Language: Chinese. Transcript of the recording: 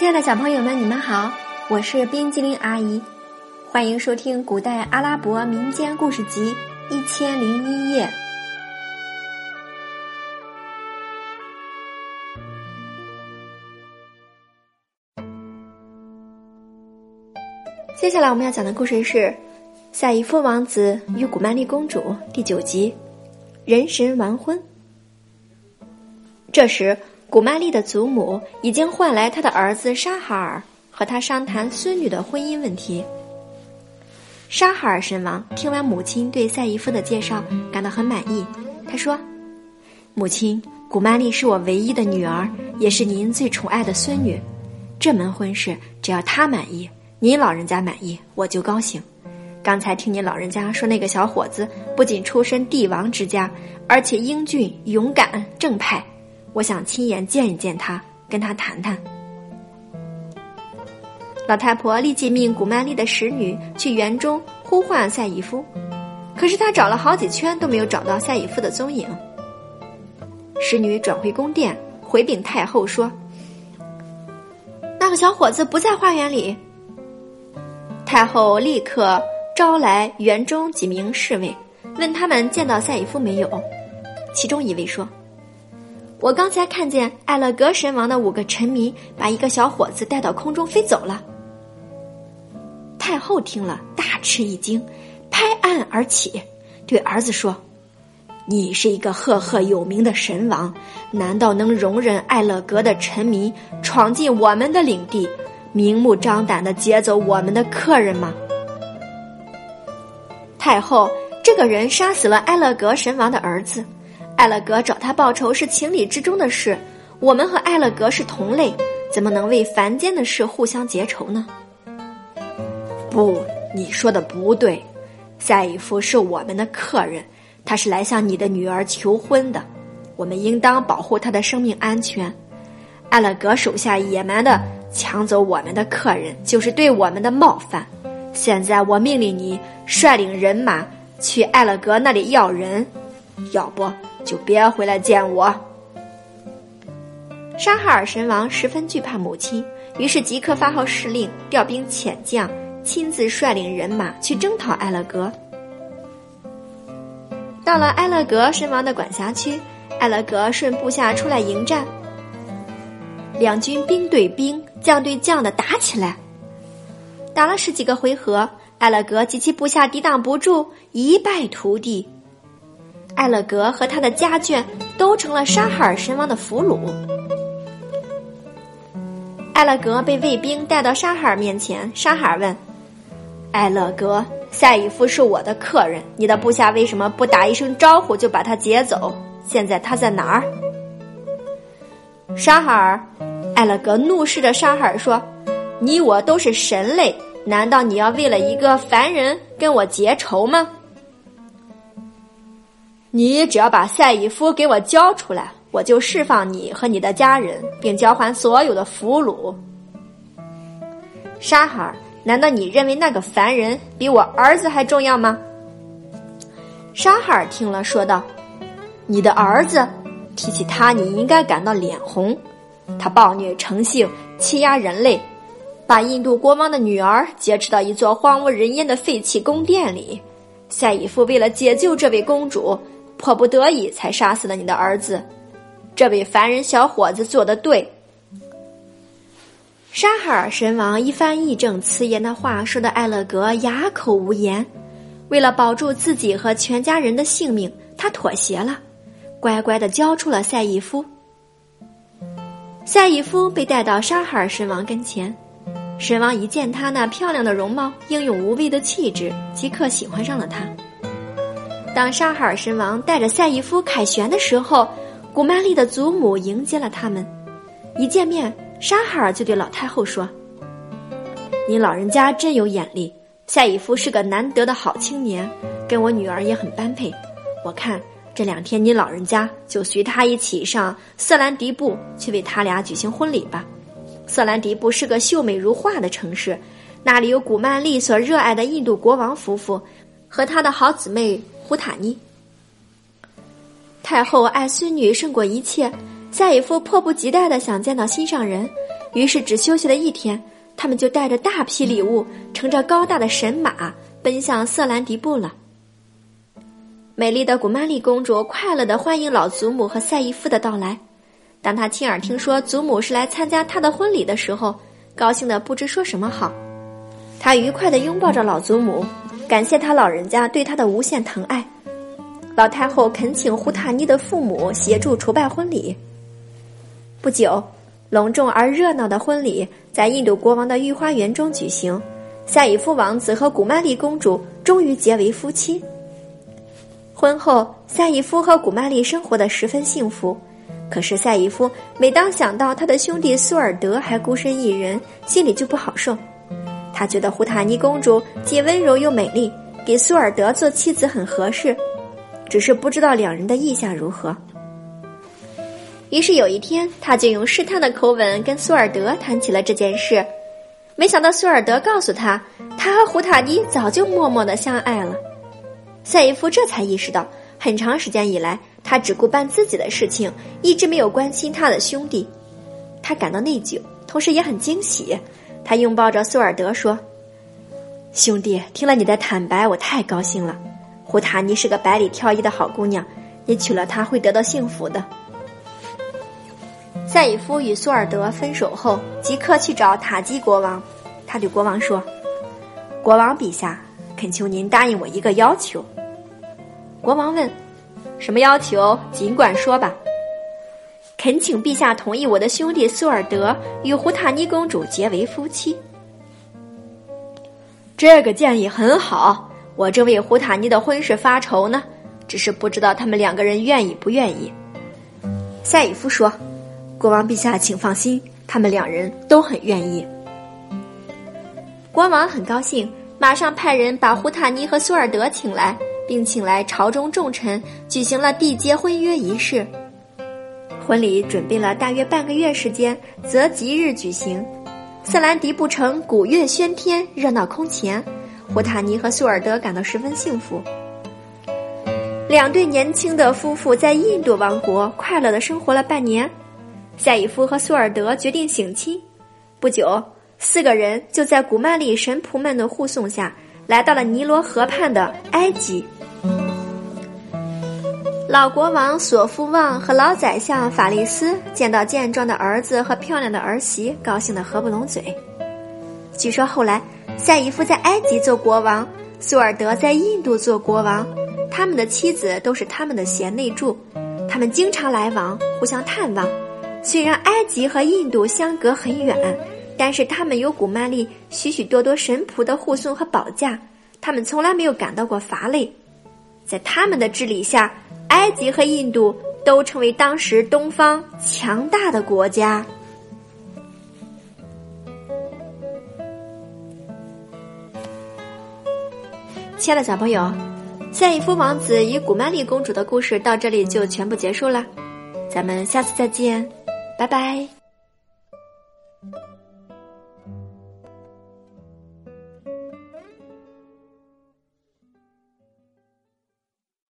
亲爱的小朋友们，你们好，我是冰激凌阿姨，欢迎收听古代阿拉伯民间故事集《一千零一夜》。接下来我们要讲的故事是《赛义夫王子与古曼丽公主》第九集《人神完婚》。这时，古曼丽的祖母已经唤来他的儿子沙哈尔，和他商谈孙女的婚姻问题。沙哈尔神王听完母亲对赛义夫的介绍，感到很满意。他说：“母亲，古曼丽是我唯一的女儿，也是您最宠爱的孙女。这门婚事，只要她满意。”您老人家满意，我就高兴。刚才听您老人家说，那个小伙子不仅出身帝王之家，而且英俊、勇敢、正派。我想亲眼见一见他，跟他谈谈。老太婆立即命古曼丽的使女去园中呼唤赛义夫，可是她找了好几圈都没有找到赛义夫的踪影。使女转回宫殿，回禀太后说：“那个小伙子不在花园里。”太后立刻招来园中几名侍卫，问他们见到赛义夫没有。其中一位说：“我刚才看见艾勒格神王的五个臣民把一个小伙子带到空中飞走了。”太后听了大吃一惊，拍案而起，对儿子说：“你是一个赫赫有名的神王，难道能容忍艾勒格的臣民闯进我们的领地？”明目张胆的劫走我们的客人吗？太后，这个人杀死了艾勒格神王的儿子，艾勒格找他报仇是情理之中的事。我们和艾勒格是同类，怎么能为凡间的事互相结仇呢？不，你说的不对。赛义夫是我们的客人，他是来向你的女儿求婚的，我们应当保护他的生命安全。艾勒格手下野蛮的。抢走我们的客人，就是对我们的冒犯。现在我命令你率领人马去艾勒格那里要人，要不就别回来见我。沙哈尔神王十分惧怕母亲，于是即刻发号施令，调兵遣将，亲自率领人马去征讨艾勒格。到了埃勒格神王的管辖区，艾勒格顺部下出来迎战。两军兵对兵，将对将的打起来，打了十几个回合，艾勒格及其部下抵挡不住，一败涂地。艾勒格和他的家眷都成了沙哈尔神王的俘虏。艾勒格被卫兵带到沙哈尔面前，沙哈尔问：“艾勒格，赛义夫是我的客人，你的部下为什么不打一声招呼就把他劫走？现在他在哪儿？”沙哈尔。艾勒格怒视着沙哈尔说：“你我都是神类，难道你要为了一个凡人跟我结仇吗？你只要把赛义夫给我交出来，我就释放你和你的家人，并交还所有的俘虏。”沙哈尔，难道你认为那个凡人比我儿子还重要吗？沙哈尔听了说道：“你的儿子，提起他，你应该感到脸红。”他暴虐成性，欺压人类，把印度国王的女儿劫持到一座荒无人烟的废弃宫殿里。赛义夫为了解救这位公主，迫不得已才杀死了你的儿子。这位凡人小伙子做的对。沙哈尔神王一番义正辞严的话说的艾勒格哑口无言。为了保住自己和全家人的性命，他妥协了，乖乖的交出了赛义夫。赛义夫被带到沙哈尔神王跟前，神王一见他那漂亮的容貌、英勇无畏的气质，即刻喜欢上了他。当沙哈尔神王带着赛义夫凯旋的时候，古曼丽的祖母迎接了他们。一见面，沙哈尔就对老太后说：“您老人家真有眼力，赛义夫是个难得的好青年，跟我女儿也很般配。我看。”这两天，你老人家就随他一起上色兰迪布去为他俩举行婚礼吧。色兰迪布是个秀美如画的城市，那里有古曼丽所热爱的印度国王夫妇和他的好姊妹胡塔尼。太后爱孙女胜过一切，赛义夫迫不及待的想见到心上人，于是只休息了一天，他们就带着大批礼物，乘着高大的神马，奔向色兰迪布了。美丽的古曼丽公主快乐的欢迎老祖母和赛义夫的到来。当她亲耳听说祖母是来参加她的婚礼的时候，高兴的不知说什么好。她愉快的拥抱着老祖母，感谢他老人家对他的无限疼爱。老太后恳请胡塔尼的父母协助筹办婚礼。不久，隆重而热闹的婚礼在印度国王的御花园中举行。赛义夫王子和古曼丽公主终于结为夫妻。婚后，赛义夫和古曼丽生活的十分幸福。可是赛义夫每当想到他的兄弟苏尔德还孤身一人，心里就不好受。他觉得胡塔尼公主既温柔又美丽，给苏尔德做妻子很合适，只是不知道两人的意向如何。于是有一天，他就用试探的口吻跟苏尔德谈起了这件事。没想到苏尔德告诉他，他和胡塔尼早就默默的相爱了。赛义夫这才意识到，很长时间以来，他只顾办自己的事情，一直没有关心他的兄弟。他感到内疚，同时也很惊喜。他拥抱着苏尔德说：“兄弟，听了你的坦白，我太高兴了。胡塔尼是个百里挑一的好姑娘，你娶了她会得到幸福的。”赛义夫与苏尔德分手后，即刻去找塔基国王。他对国王说：“国王陛下。”恳求您答应我一个要求。国王问：“什么要求？尽管说吧。”恳请陛下同意我的兄弟苏尔德与胡塔尼公主结为夫妻。这个建议很好，我正为胡塔尼的婚事发愁呢，只是不知道他们两个人愿意不愿意。赛义夫说：“国王陛下，请放心，他们两人都很愿意。”国王很高兴。马上派人把胡塔尼和苏尔德请来，并请来朝中重臣，举行了缔结婚约仪式。婚礼准备了大约半个月时间，择吉日举行。瑟兰迪布城鼓乐喧天，热闹空前。胡塔尼和苏尔德感到十分幸福。两对年轻的夫妇在印度王国快乐的生活了半年。赛义夫和苏尔德决定省亲。不久。四个人就在古曼丽神仆们的护送下，来到了尼罗河畔的埃及。老国王索夫旺和老宰相法利斯见到健壮的儿子和漂亮的儿媳，高兴得合不拢嘴。据说后来赛义夫在埃及做国王，苏尔德在印度做国王，他们的妻子都是他们的贤内助，他们经常来往，互相探望。虽然埃及和印度相隔很远。但是他们有古曼丽许许多多神仆的护送和保驾，他们从来没有感到过乏累。在他们的治理下，埃及和印度都成为当时东方强大的国家。亲爱的小朋友，赛义夫王子与古曼丽公主的故事到这里就全部结束了，咱们下次再见，拜拜。